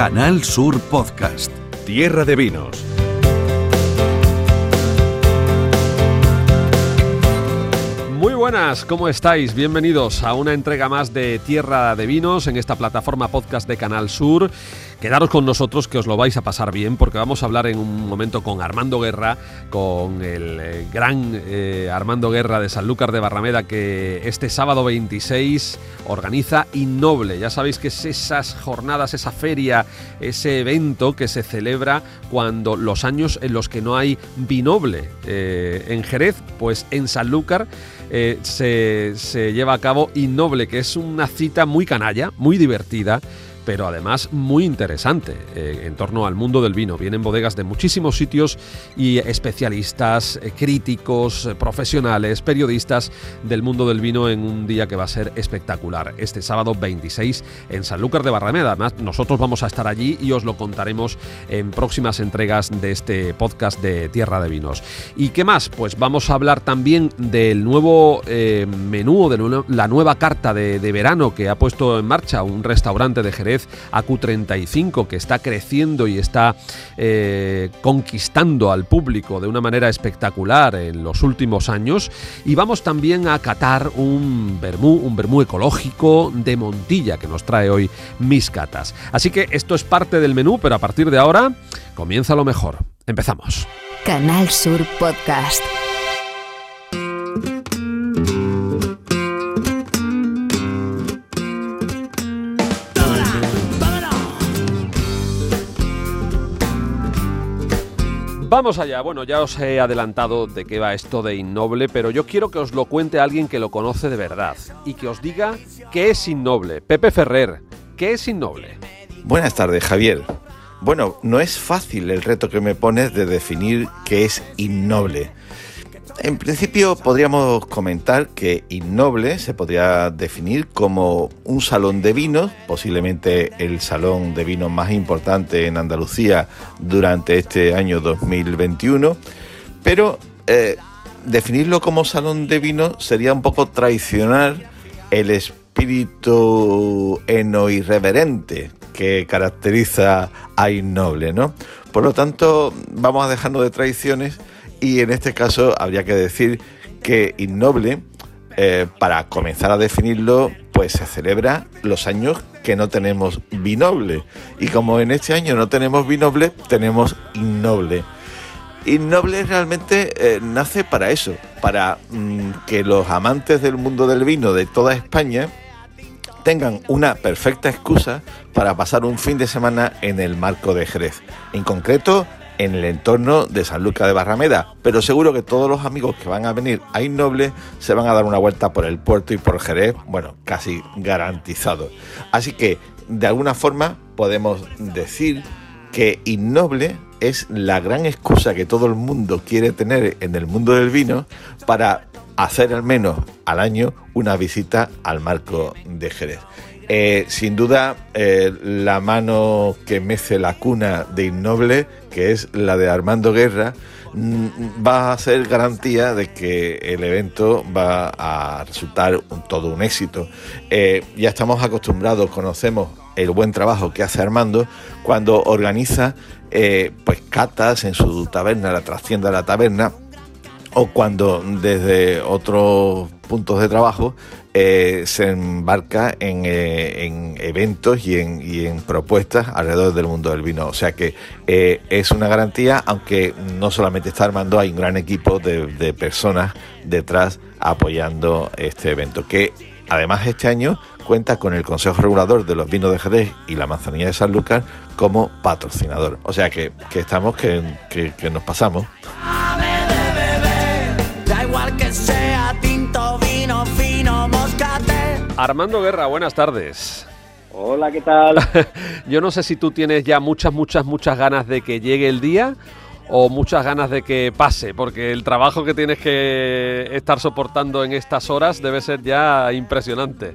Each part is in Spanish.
Canal Sur Podcast. Tierra de Vinos. Muy buenas, ¿cómo estáis? Bienvenidos a una entrega más de Tierra de Vinos en esta plataforma podcast de Canal Sur. Quedaros con nosotros que os lo vais a pasar bien porque vamos a hablar en un momento con Armando Guerra, con el eh, gran eh, Armando Guerra de Sanlúcar de Barrameda que este sábado 26 organiza Innoble. Ya sabéis que es esas jornadas, esa feria, ese evento que se celebra cuando los años en los que no hay Vinoble eh, en Jerez, pues en Sanlúcar se, se lleva a cabo Innoble, que es una cita muy canalla, muy divertida pero además muy interesante eh, en torno al mundo del vino. Vienen bodegas de muchísimos sitios y especialistas, eh, críticos, eh, profesionales, periodistas del mundo del vino en un día que va a ser espectacular. Este sábado 26 en Sanlúcar de Barrameda. Además, nosotros vamos a estar allí y os lo contaremos en próximas entregas de este podcast de Tierra de Vinos. ¿Y qué más? Pues vamos a hablar también del nuevo menú, de la nueva carta de, de verano que ha puesto en marcha un restaurante de Jerez AQ35 que está creciendo y está eh, conquistando al público de una manera espectacular en los últimos años. Y vamos también a catar un vermú, un vermú ecológico de Montilla que nos trae hoy Mis Catas. Así que esto es parte del menú, pero a partir de ahora comienza lo mejor. Empezamos. Canal Sur Podcast. Vamos allá. Bueno, ya os he adelantado de qué va esto de Innoble, pero yo quiero que os lo cuente alguien que lo conoce de verdad y que os diga qué es Innoble. Pepe Ferrer, ¿qué es Innoble? Buenas tardes, Javier. Bueno, no es fácil el reto que me pones de definir qué es Innoble. En principio podríamos comentar que Innoble se podría definir como un salón de vinos, posiblemente el salón de vinos más importante en Andalucía durante este año 2021, pero eh, definirlo como salón de vinos sería un poco traicionar el espíritu eno irreverente que caracteriza a Innoble, ¿no? Por lo tanto, vamos a dejarnos de traiciones y en este caso habría que decir que Innoble, eh, para comenzar a definirlo, pues se celebra los años que no tenemos Vinoble. Y como en este año no tenemos Vinoble, tenemos Innoble. Innoble realmente eh, nace para eso, para mm, que los amantes del mundo del vino de toda España tengan una perfecta excusa para pasar un fin de semana en el marco de Jerez. En concreto, en el entorno de San Lucas de Barrameda, pero seguro que todos los amigos que van a venir a Innoble se van a dar una vuelta por el puerto y por Jerez, bueno, casi garantizado. Así que, de alguna forma, podemos decir que Innoble es la gran excusa que todo el mundo quiere tener en el mundo del vino para hacer al menos al año una visita al marco de Jerez. Eh, sin duda, eh, la mano que mece la cuna de Innoble, que es la de Armando Guerra, mm, va a ser garantía de que el evento va a resultar todo un éxito. Eh, ya estamos acostumbrados, conocemos el buen trabajo que hace Armando cuando organiza pues catas en su taberna, la trascienda de la taberna, o cuando desde otros puntos de trabajo eh, se embarca eh, en, eventos y en, propuestas alrededor del mundo del vino. O sea que eh, es una garantía, aunque no solamente está armando, hay un gran equipo de, personas detrás apoyando este evento, que además este año cuenta con el Consejo Regulador de los Vinos de Jerez y la Manzanilla de San Lucas como patrocinador. O sea que, estamos que, que nos pasamos. Armando Guerra, buenas tardes. Hola, ¿qué tal? Yo no sé si tú tienes ya muchas, muchas, muchas ganas de que llegue el día o muchas ganas de que pase, porque el trabajo que tienes que estar soportando en estas horas debe ser ya impresionante.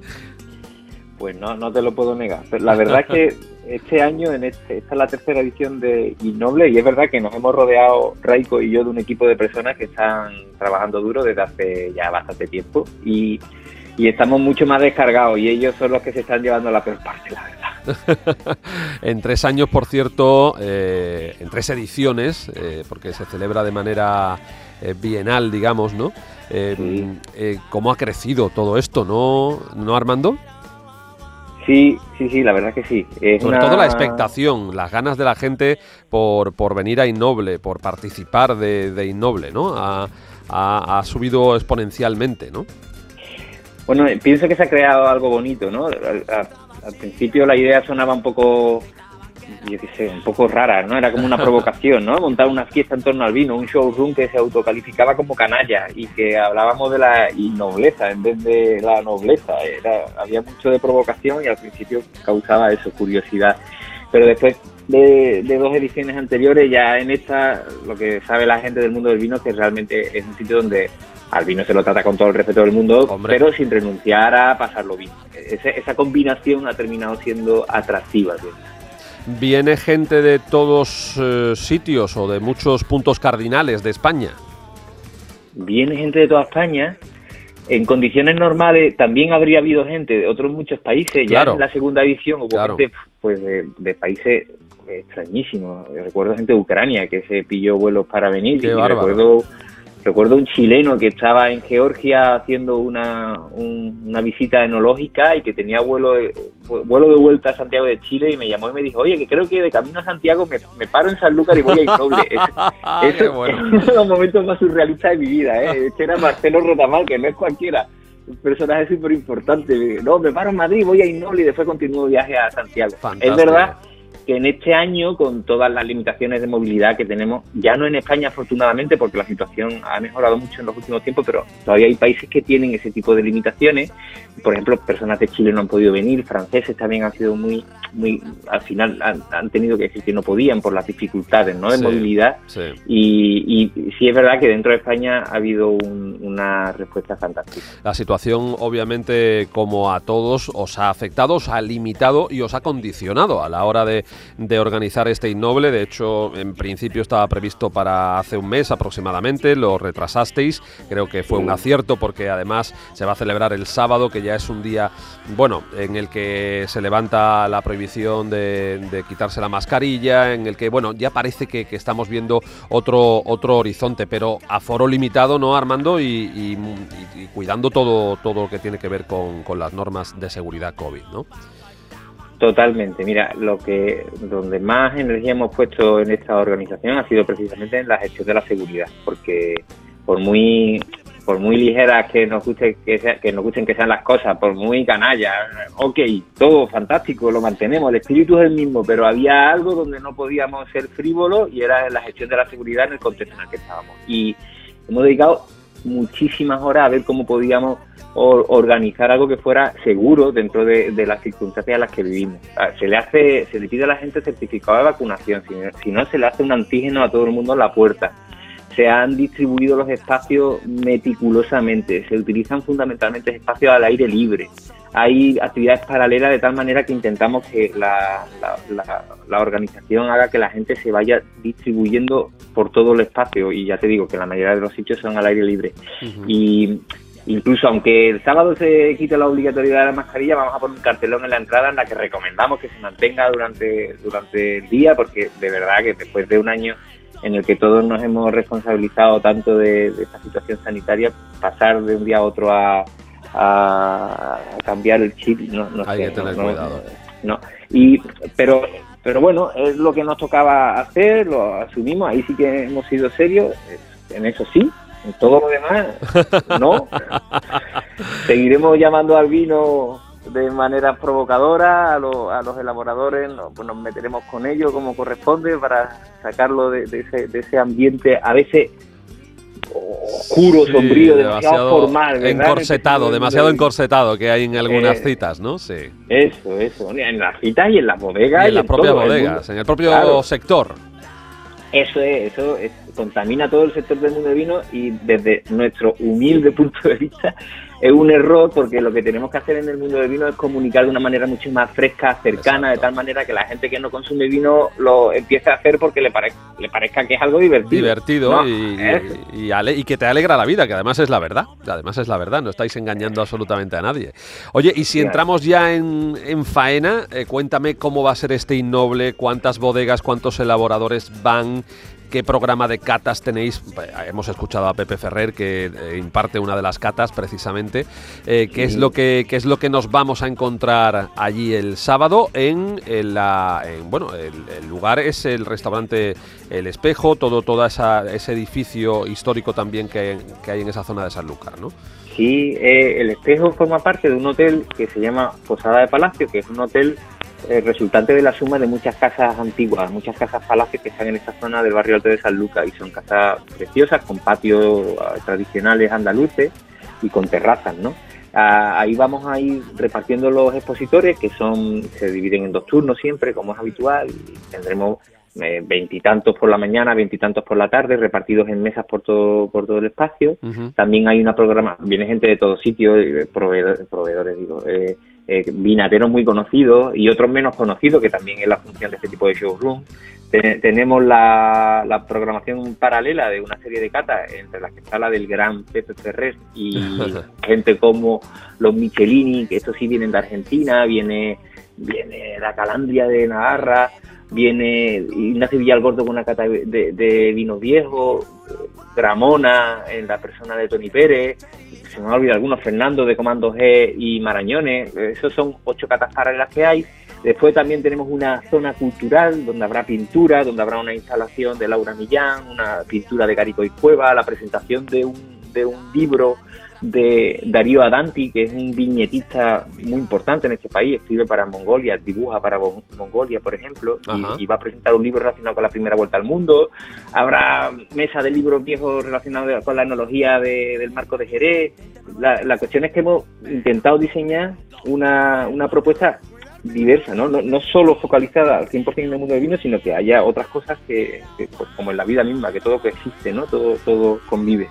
Pues no, no te lo puedo negar. la verdad es que este año, en este, esta es la tercera edición de Innoble y es verdad que nos hemos rodeado, Raiko y yo, de un equipo de personas que están trabajando duro desde hace ya bastante tiempo y y estamos mucho más descargados y ellos son los que se están llevando la peor parte, la verdad. en tres años, por cierto, eh, en tres ediciones, eh, porque se celebra de manera eh, bienal, digamos, ¿no? ¿Cómo ha crecido todo esto, no, ¿no Armando? Sí, sí, sí, la verdad que sí. Sobre todo la expectación, las ganas de la gente por, por venir a Innoble, por participar de, de Innoble, ¿no? Ha, ha, subido exponencialmente, ¿no? Bueno, pienso que se ha creado algo bonito, ¿no? al principio la idea sonaba un poco yo qué sé, un poco rara, ¿no? Era como una provocación, ¿no? Montar una fiesta en torno al vino, un showroom que se autocalificaba como canalla y que hablábamos de la nobleza en vez de la nobleza. Era, había mucho de provocación y al principio causaba eso, curiosidad. Pero después de, dos ediciones anteriores, ya en esta, lo que sabe la gente del mundo del vino, que realmente es un sitio donde al vino se lo trata con todo el respeto del mundo, pero sin renunciar a pasarlo bien. Esa, combinación ha terminado siendo atractiva. ¿Viene gente de todos eh, sitios o de muchos puntos cardinales de España? Viene gente de toda España. En condiciones normales también habría habido gente de otros muchos países. Ya en la segunda edición hubo gente pues, de, países extrañísimos. Recuerdo gente de Ucrania que se pilló vuelos para venir. y recuerdo Recuerdo un chileno que estaba en Georgia haciendo una, una visita enológica y que tenía vuelo de, vuelo de vuelta a Santiago de Chile y me llamó y me dijo, oye, que creo que de camino a Santiago me, me paro en Sanlúcar y voy a Innoble. Eso es los momentos más surrealistas de mi vida. ¿eh? Este era Marcelo Rotamal, que no es cualquiera un personaje súper importante. No, me paro en Madrid, voy a Innoble y después continúo viaje a Santiago. Es verdad que en este año, con todas las limitaciones de movilidad que tenemos, ya no en España afortunadamente, porque la situación ha mejorado mucho en los últimos tiempos, pero todavía hay países que tienen ese tipo de limitaciones. Por ejemplo, personas de Chile no han podido venir, franceses también han sido muy, muy, al final han, tenido que decir que no podían por las dificultades ¿no? de movilidad. Y, y, sí es verdad que dentro de España ha habido una respuesta fantástica. La situación, obviamente, como a todos, os ha afectado, os ha limitado y os ha condicionado a la hora de de organizar este innoble. De hecho, en principio estaba previsto para hace un mes aproximadamente, lo retrasasteis. Creo que fue un acierto porque además se va a celebrar el sábado, que ya es un día, bueno, en el que se levanta la prohibición de, quitarse la mascarilla, en el que, bueno, ya parece que, estamos viendo otro, otro horizonte, pero a foro limitado, ¿no, Armando? Y, cuidando todo, todo lo que tiene que ver con, con las normas de seguridad COVID, ¿no? Totalmente. Mira, lo que donde más energía hemos puesto en esta organización ha sido precisamente en la gestión de la seguridad, porque por muy por muy ligeras que nos guste que, que nos gusten que sean las cosas, por muy canallas, ok, todo fantástico, lo mantenemos, el espíritu es el mismo, pero había algo donde no podíamos ser frívolos y era la gestión de la seguridad en el contexto en el que estábamos. Y hemos dedicado muchísimas horas a ver cómo podíamos organizar algo que fuera seguro dentro de, las circunstancias en las que vivimos. Se le hace, se le pide a la gente certificado de vacunación, si no, se le hace un antígeno a todo el mundo en la puerta. Se han distribuido los espacios meticulosamente, se utilizan fundamentalmente espacios al aire libre. Hay actividades paralelas de tal manera que intentamos que la, organización haga que la gente se vaya distribuyendo por todo el espacio y ya te digo que la mayoría de los sitios son al aire libre. Y Incluso aunque el sábado se quite la obligatoriedad de la mascarilla, vamos a poner un cartelón en la entrada en la que recomendamos que se mantenga durante, durante el día, porque de verdad que después de un año en el que todos nos hemos responsabilizado tanto de, esta situación sanitaria, pasar de un día a otro a, cambiar el chip, no, no Hay que tener cuidado. No, y, pero, pero bueno, es lo que nos tocaba hacer, lo asumimos, ahí sí que hemos sido serios, en eso sí, en todo lo demás, no. Seguiremos llamando al vino de manera provocadora a, los elaboradores, pues nos meteremos con ellos como corresponde para sacarlo de, ese, ambiente a veces oscuro, sombrío, demasiado, formal. Encorsetado, demasiado encorsetado que hay en algunas eh, citas, ¿no? Sí. Eso, eso. En las citas y en las bodegas. Y en las propias bodegas, en el propio sector. Eso es, eso contamina todo el sector del mundo del vino y desde nuestro humilde punto de vista es un error porque lo que tenemos que hacer en el mundo del vino es comunicar de una manera mucho más fresca, cercana, de tal manera que la gente que no consume vino lo empiece a hacer porque le, le parezca que es algo divertido. Divertido y, y, que te alegra la vida, que además es la verdad. Además es la verdad, no estáis engañando absolutamente a nadie. Oye, y si entramos ya en, faena, eh, cuéntame cómo va a ser este innoble, cuántas bodegas, cuántos elaboradores van, qué programa de catas tenéis. Hemos escuchado a Pepe Ferrer que eh, imparte una de las catas precisamente. Eh, ¿qué, es lo que, es lo que nos vamos a encontrar allí el sábado en, la... bueno, el, lugar es el restaurante El Espejo, todo toda ese edificio histórico también que, hay en esa zona de Sanlúcar, ¿no? Sí, eh, El Espejo forma parte de un hotel que se llama Posada de Palacio, que es un hotel eh, resultante de la suma de muchas casas antiguas, muchas casas palacios que están en esta zona del barrio alto de San Lucas y son casas preciosas con patios ah, tradicionales andaluces y con terrazas, ¿no? Ah, ahí vamos a ir repartiendo los expositores que son se dividen en dos turnos siempre, como es habitual, y tendremos eh, veintitantos por la mañana, veintitantos por la tarde, repartidos en mesas por todo, por todo el espacio. También hay una programa, viene gente de todos sitios, proveedores, proveedores digo, eh, eh, vinateros muy conocidos y otros menos conocidos, que también es la función de este tipo de showroom. tenemos la, programación paralela de una serie de catas, entre las que está la del gran Pepe Ferrer y gente como los Michelini, que estos sí vienen de Argentina, viene, viene la Calandria de Navarra, viene Ignacio Villalgordo con una cata de, de vinos viejos, Gramona en la persona de Tony Pérez, se me han olvidado algunos, Fernando de Comando G y Marañones, esos son ocho catas paralelas que hay. Después también tenemos una zona cultural donde habrá pintura, donde habrá una instalación de Laura Millán, una pintura de Carico y Cueva, la presentación de un, de un libro de Darío Adanti, que es un viñetista muy importante en este país, escribe para Mongolia, dibuja para Mongolia, por ejemplo, y, va a presentar un libro relacionado con la primera vuelta al mundo. Habrá mesa de libros viejos relacionados con la enología del marco de Jerez. La, cuestión es que hemos intentado diseñar una, una propuesta diversa, ¿no? ¿no? No, solo focalizada al 100% en el mundo del vino, sino que haya otras cosas que, pues, como en la vida misma, que todo existe, ¿no? Todo, todo convive.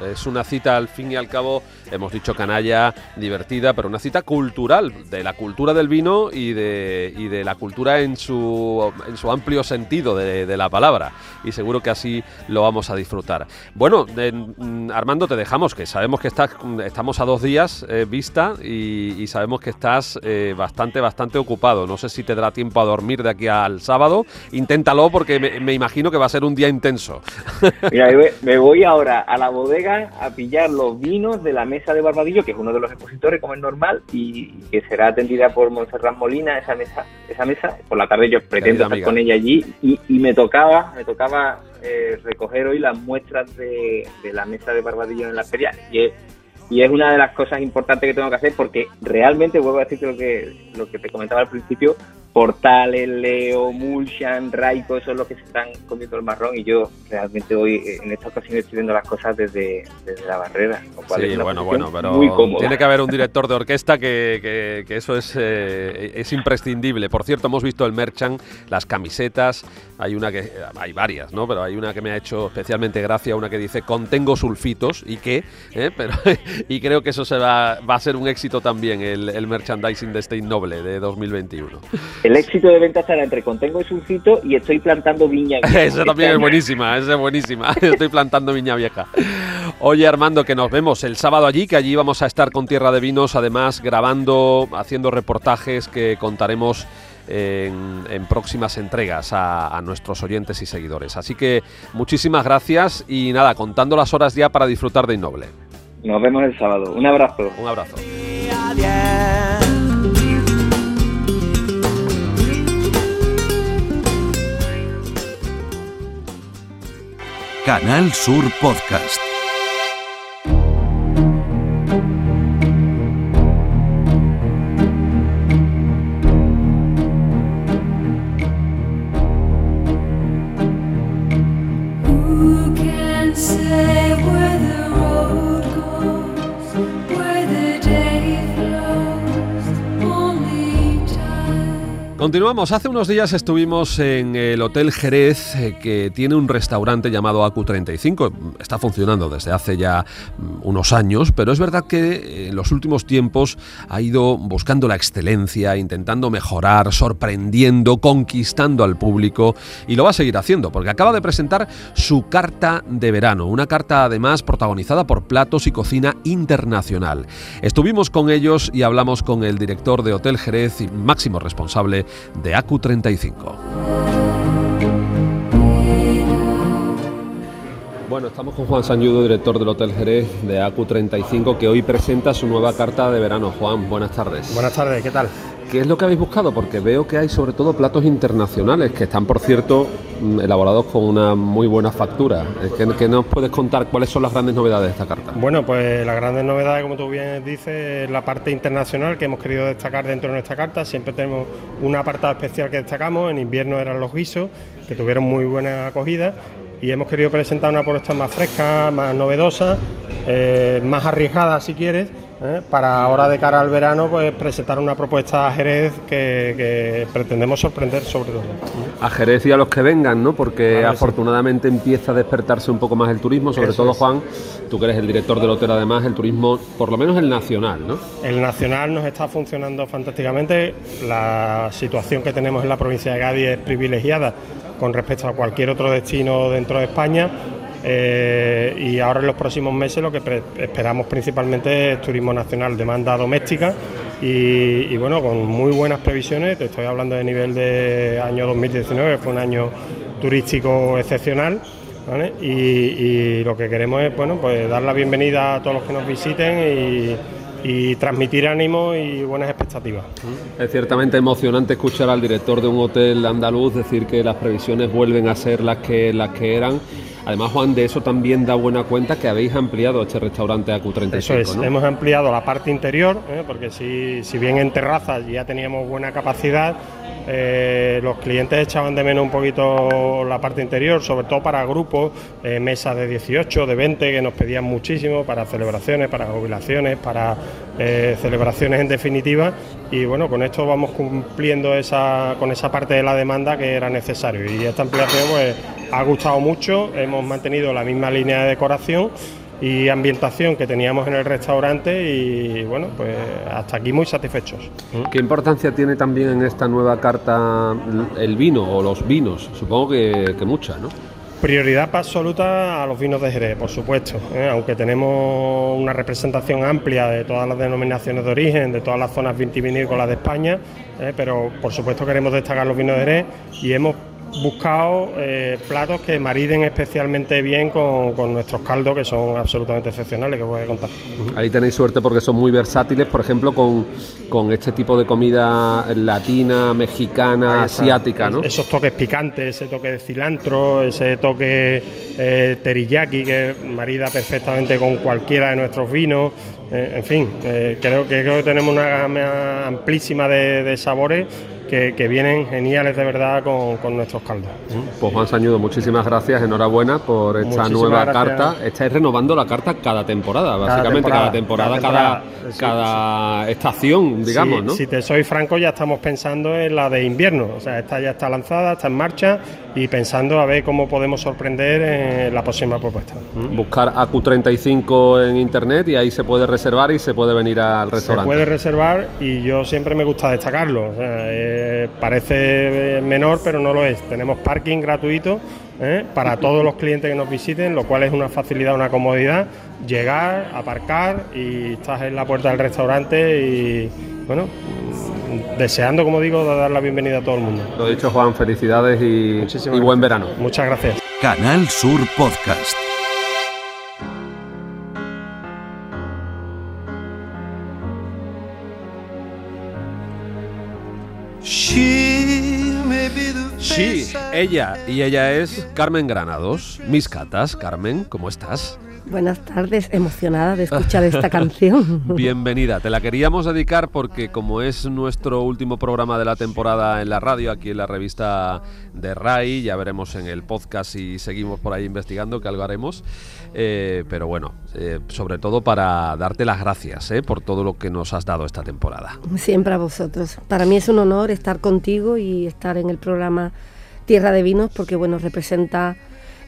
Es una cita al fin y al cabo, hemos dicho canalla, divertida, pero una cita cultural, de la cultura del vino y de, y de la cultura en su, en su amplio sentido de, la palabra. Y seguro que así lo vamos a disfrutar. Bueno, mm, Armando, te dejamos, que sabemos que estás, estamos a dos días eh, vista y, sabemos que estás eh, bastante, bastante ocupado. No sé si te dará tiempo a dormir de aquí al sábado. Inténtalo porque me, me imagino que va a ser un día intenso. Mira, me voy ahora a la bodega a pillar los vinos de la mesa de Barbadillo, que es uno de los expositores, como es normal, y que será atendida por Montserrat Molina, esa mesa. Esa mesa. Por la tarde yo pretendo estar con ella allí y, me tocaba, me tocaba eh, recoger hoy las muestras de, la mesa de Barbadillo en la feria. Y es, y es una de las cosas importantes que tengo que hacer porque realmente, vuelvo a decirte lo que, lo que te comentaba al principio, Portales, Leo, Mulshan, Raiko, eso es lo que se están comiendo el marrón y yo realmente hoy en esta ocasión estoy viendo las cosas desde, la barrera. sí, bueno, bueno, pero tiene que haber un director de orquesta que, que, eso es, eh, es imprescindible. Por cierto, hemos visto el merchant, las camisetas, hay una que, hay varias, ¿no? Pero hay una que me ha hecho especialmente gracia, una que dice contengo sulfitos y qué, ¿eh? pero y creo que eso se va, va a ser un éxito también el, el merchandising de este innoble de 2021 el éxito de venta estará entre contengo y sulfito y estoy plantando viña vieja. esa también es buenísima, esa es buenísima. estoy plantando viña vieja. Oye, Armando, que nos vemos el sábado allí, que allí vamos a estar con Tierra de Vinos, además grabando, haciendo reportajes que contaremos en, próximas entregas a, a, nuestros oyentes y seguidores. Así que muchísimas gracias y nada, contando las horas ya para disfrutar de Innoble. Nos vemos el sábado. Un abrazo. Un abrazo. Canal Sur Podcast. Hace unos días estuvimos en el Hotel Jerez, eh, que tiene un restaurante llamado AQ35. Está funcionando desde hace ya mm, unos años, pero es verdad que en los últimos tiempos ha ido buscando la excelencia, intentando mejorar, sorprendiendo, conquistando al público y lo va a seguir haciendo, porque acaba de presentar su carta de verano, una carta además protagonizada por platos y cocina internacional. Estuvimos con ellos y hablamos con el director de Hotel Jerez y máximo responsable de AQ35. Bueno, estamos con Juan Sañudo, director del Hotel Jerez de AQ35, que hoy presenta su nueva carta de verano. Juan, buenas tardes. Buenas tardes, ¿qué tal? ¿Qué es lo que habéis buscado? Porque veo que hay sobre todo platos internacionales que están, por cierto, mm, elaborados con una muy buena factura. ¿Qué, qué nos puedes contar? ¿Cuáles son las grandes novedades de esta carta? Bueno, pues las grandes novedades, como tú bien dices, es la parte internacional que hemos querido destacar dentro de nuestra carta. Siempre tenemos un apartado especial que destacamos. En invierno eran los guisos, que tuvieron muy buena acogida. Y hemos querido presentar una propuesta más fresca, más novedosa, eh, más arriesgada, si quieres ¿eh? para ahora de cara al verano pues presentar una propuesta a Jerez que, que pretendemos sorprender sobre todo. A Jerez y a los que vengan, ¿no? Porque Claro que sí. afortunadamente empieza a despertarse un poco más el turismo, sobre Eso todo es. Juan, tú que eres el director del hotel además, el turismo, por lo menos el nacional, ¿no? El nacional nos está funcionando fantásticamente. La situación que tenemos en la provincia de Cádiz es privilegiada con respecto a cualquier otro destino dentro de España. Eh, y ahora en los próximos meses lo que esperamos principalmente es turismo nacional, demanda doméstica y, bueno, con muy buenas previsiones. Te estoy hablando de nivel de año 2019, que fue un año turístico excepcional. y lo que queremos es bueno, pues dar la bienvenida a todos los que nos visiten y, y transmitir ánimo y buenas expectativas. Es ciertamente emocionante escuchar al director de un hotel andaluz decir que las previsiones vuelven a ser las que, las que eran. Además, Juan, de eso también da buena cuenta que habéis ampliado este restaurante AQ35, Eso es, ¿no? hemos ampliado la parte interior, ¿eh? porque si, si bien en terrazas ya teníamos buena capacidad, eh, los clientes echaban de menos un poquito la parte interior, sobre todo para grupos, eh, mesas de 18, de 20, que nos pedían muchísimo para celebraciones, para jubilaciones, para eh, celebraciones en definitiva. Y bueno, con esto vamos cumpliendo esa, con esa parte de la demanda que era necesario. Y esta ampliación pues, ha gustado mucho, hemos mantenido la misma línea de decoración y ambientación que teníamos en el restaurante y bueno, pues hasta aquí muy satisfechos. ¿Qué importancia tiene también en esta nueva carta el vino o los vinos? Supongo que, que mucha, ¿no? Prioridad absoluta a los vinos de Jerez, por supuesto, ¿eh? aunque tenemos una representación amplia de todas las denominaciones de origen, de todas las zonas vitivinícolas de España, ¿eh? pero por supuesto queremos destacar los vinos de Jerez y hemos buscado eh, platos que mariden especialmente bien con, con nuestros caldos, que son absolutamente excepcionales, que os voy a contar. Ahí tenéis suerte porque son muy versátiles, por ejemplo, con, con este tipo de comida latina, mexicana, asiática, ¿no? Esos toques picantes, ese toque de cilantro, ese toque eh, teriyaki que marida perfectamente con cualquiera de nuestros vinos. Eh, en fin, eh, creo, que, creo que tenemos una gama amplísima de, de sabores que, que vienen geniales de verdad con, con nuestros caldos. Pues Juan Sañudo, muchísimas gracias, enhorabuena por esta Muchísimas nueva gracias. carta. Estáis renovando la carta cada temporada, básicamente cada temporada, temporada, cada, cada estación, digamos, Si- ¿no? Si te soy franco, ya estamos pensando en la de invierno. O sea, esta ya está lanzada, está en marcha y pensando a ver cómo podemos sorprender en la próxima propuesta. Buscar AQ35 en internet y ahí se puede reservar y se puede venir al Se restaurante. puede reservar y yo siempre me gusta destacarlo. O sea, eh, parece eh, menor, pero no lo es. Tenemos parking gratuito ¿eh? para todos los clientes que nos visiten, lo cual es una facilidad, una comodidad. Llegar, aparcar y estás en la puerta del restaurante y, bueno, mm, deseando, como digo, dar la bienvenida a todo el mundo. Lo dicho, Juan, felicidades y, buen verano. Muchas gracias. Canal Sur Podcast. Ella, y ella es Carmen Granados. Mis catas, Carmen, ¿cómo estás? Buenas tardes, emocionada de escuchar esta canción. Bienvenida, te la queríamos dedicar porque como es nuestro último programa de la temporada en la radio, aquí en la revista de RAI, ya veremos en el podcast si seguimos por ahí investigando, que algo haremos, eh, pero bueno, eh, sobre todo para darte las gracias eh, por todo lo que nos has dado esta temporada. Siempre a vosotros. Para mí es un honor estar contigo y estar en el programa Tierra de Vinos porque bueno, representa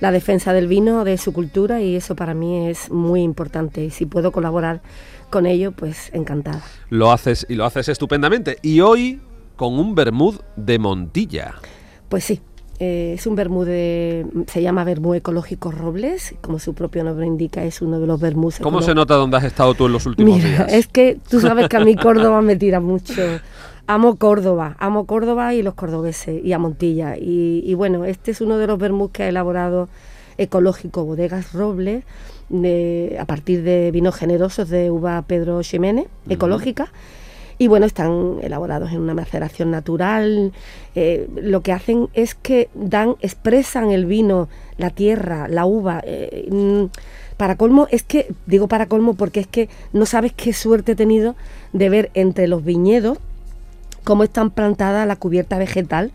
la defensa del vino, de su cultura y eso para mí es muy importante y si puedo colaborar con ello, pues encantada. Lo haces y lo haces estupendamente y hoy con un vermut de Montilla. Pues sí, eh, es un vermú de, se llama vermú ecológico Robles, como su propio nombre indica, es uno de los vermús. ¿Cómo se nota dónde has estado tú en los últimos Mira, días? Es que tú sabes que a mí Córdoba me tira mucho. Amo Córdoba, amo Córdoba y los cordobeses y a Montilla. Y, y bueno, este es uno de los vermús que ha elaborado ecológico Bodegas Robles de, a partir de vinos generosos de uva Pedro Ximénez, ecológica. Y bueno, están elaborados en una maceración natural. Eh, lo que hacen es que dan, expresan el vino, la tierra, la uva. eh, mm, para colmo, es que, digo para colmo porque es que no sabes qué suerte he tenido de ver entre los viñedos cómo están plantada la cubierta vegetal,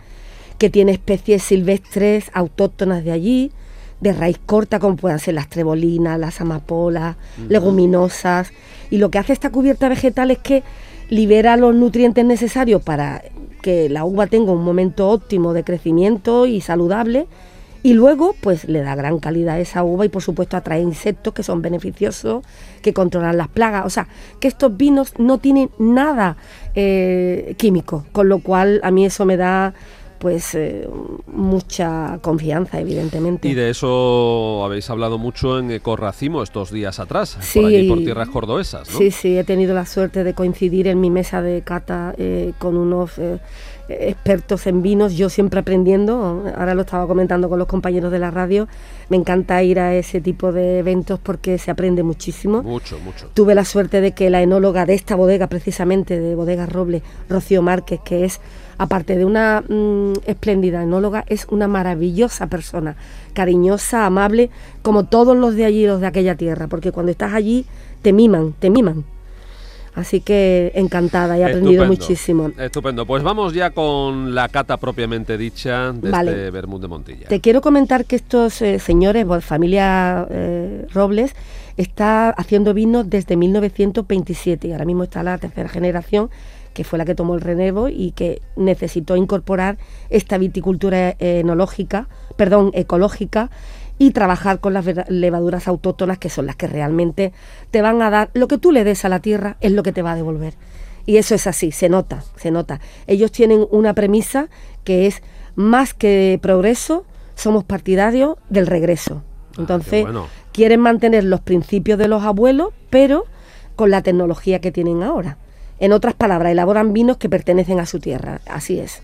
que tiene especies silvestres autóctonas de allí, de raíz corta, como puedan ser las trebolinas, las amapolas, leguminosas. Y lo que hace esta cubierta vegetal es que libera los nutrientes necesarios para que la uva tenga un momento óptimo de crecimiento y saludable. Y luego, pues le da gran calidad a esa uva y por supuesto atrae insectos que son beneficiosos, que controlan las plagas. O sea, que estos vinos no tienen nada eh, químico, con lo cual a mí eso me da pues eh, mucha confianza, evidentemente. Y de eso habéis hablado mucho en Ecorracimo estos días atrás, Sí, por allí por tierras cordobesas, ¿no? Sí, sí, he tenido la suerte de coincidir en mi mesa de cata eh, con unos eh, expertos en vinos, yo siempre aprendiendo, ahora lo estaba comentando con los compañeros de la radio, me encanta ir a ese tipo de eventos porque se aprende muchísimo. Mucho, mucho. Tuve la suerte de que la enóloga de esta bodega, precisamente de Bodega Roble, Rocío Márquez, que es, aparte de una mm, espléndida enóloga, es una maravillosa persona, cariñosa, amable, como todos los de allí, los de aquella tierra, porque cuando estás allí te miman, te miman. Así que encantada, he aprendido Estupendo, muchísimo. Estupendo. Pues vamos ya con la cata propiamente dicha de Vale. este vermut de Montilla. Te quiero comentar que estos eh, señores, bueno, familia eh, Robles, está haciendo vinos desde 1927 y ahora mismo está la tercera generación que fue la que tomó el relevo y que necesitó incorporar esta viticultura eh, enológica, perdón, ecológica y trabajar con las levaduras autóctonas que son las que realmente te van a dar lo que tú le des a la tierra es lo que te va a devolver. Y eso es así, se nota, se nota. Ellos tienen una premisa que es más que progreso, somos partidarios del regreso. Entonces, bueno. quieren mantener los principios de los abuelos, pero con la tecnología que tienen ahora. En otras palabras, elaboran vinos que pertenecen a su tierra, así es.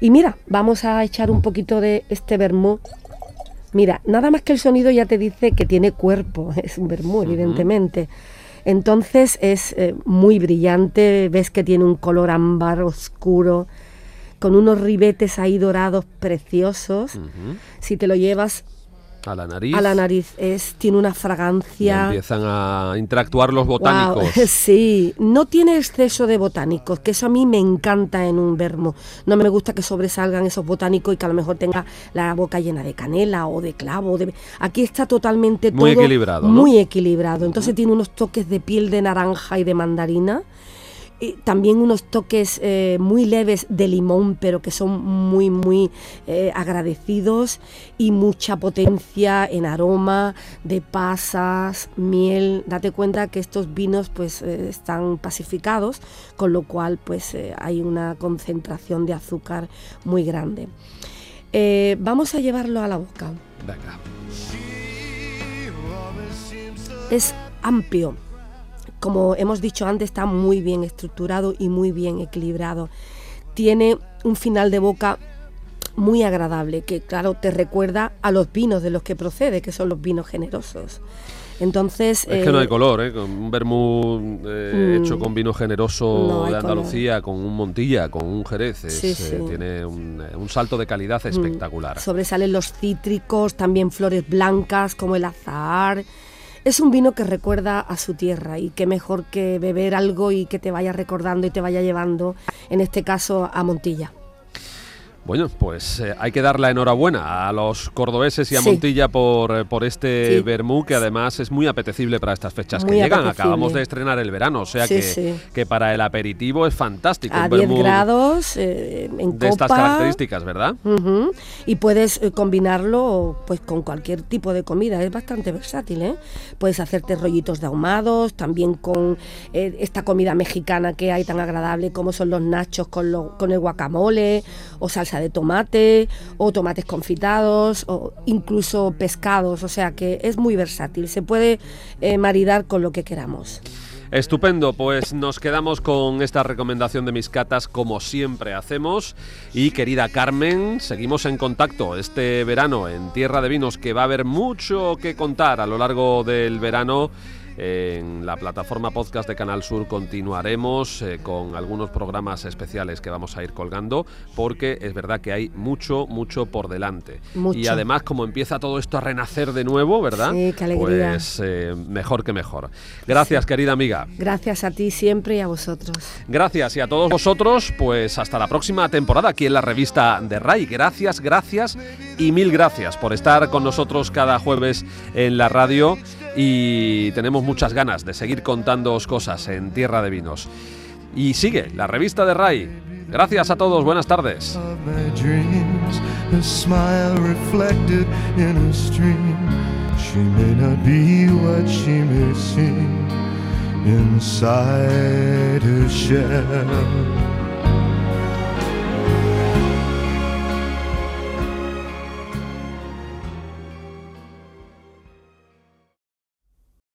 Y mira, vamos a echar un poquito de este vermú. Mira, nada más que el sonido ya te dice que tiene cuerpo, es un vermú, evidentemente. Entonces es eh, muy brillante, ves que tiene un color ámbar oscuro, con unos ribetes ahí dorados preciosos. Si te lo llevas A la nariz. a la nariz, es, tiene una fragancia. empiezan a interactuar los botánicos. sí, no tiene exceso de botánicos, que eso a mí me encanta en un vermo. No me gusta que sobresalgan esos botánicos y que a lo mejor tenga la boca llena de canela o de clavo. de- Aquí está totalmente Muy todo equilibrado, ¿no? Muy equilibrado. Entonces tiene unos toques de piel de naranja y de mandarina. Y también unos toques eh, muy leves de limón, pero que son muy, muy eh, agradecidos y mucha potencia en aroma de pasas, miel. Date cuenta que estos vinos pues eh, están pacificados, con lo cual pues hay una concentración de azúcar muy grande. Vamos a llevarlo a la boca. Venga. es amplio. Como hemos dicho antes, está muy bien estructurado y muy bien equilibrado. Tiene un final de boca muy agradable, que claro, te recuerda a los vinos de los que procede, que son los vinos generosos. Entonces... Es que no eh, hay color, ¿eh? Con un vermú eh, Mm. hecho con vino generoso No de Andalucía, con un Montilla, con un Jerez. es, Sí, eh, sí. tiene un, eh, un salto de calidad Mm, espectacular. Sobresalen los cítricos, también flores blancas como el azahar. Es un vino que recuerda a su tierra y qué mejor que beber algo y que te vaya recordando y te vaya llevando, en este caso, a Montilla. Bueno, pues eh, hay que dar la enhorabuena a los cordobeses y a Montilla por, eh, por este vermú que además es muy apetecible para estas fechas que llegan. Acabamos de estrenar el verano, o sea que, que, para el aperitivo es fantástico. A 10 grados eh, en de estas características, ¿verdad? Y puedes combinarlo pues con cualquier tipo de comida, es bastante versátil. ¿eh? Puedes hacerte rollitos de ahumados, también con esta comida mexicana que hay tan agradable como son los nachos con, lo, con el guacamole o salsa de tomate o tomates confitados o incluso pescados, o sea que es muy versátil, se puede eh, maridar con lo que queramos. Estupendo, pues nos quedamos con esta recomendación de mis catas como siempre hacemos. Y querida Carmen, seguimos en contacto este verano en Tierra de Vinos que va a haber mucho que contar a lo largo del verano en la plataforma podcast de Canal Sur continuaremos eh, con algunos programas especiales que vamos a ir colgando porque es verdad que hay mucho, mucho por delante. Y además como empieza todo esto a renacer de nuevo, ¿verdad? Sí, qué alegría. Pues eh, mejor que mejor. Gracias, querida amiga. Gracias a ti siempre y a vosotros. Gracias y a todos vosotros, pues hasta la próxima temporada aquí en la revista de RAI. Gracias, gracias y mil gracias por estar con nosotros cada jueves en la radio y tenemos muchas ganas de seguir contándoos cosas en Tierra de Vinos. Y sigue la revista de RAI. Gracias a todos, buenas tardes.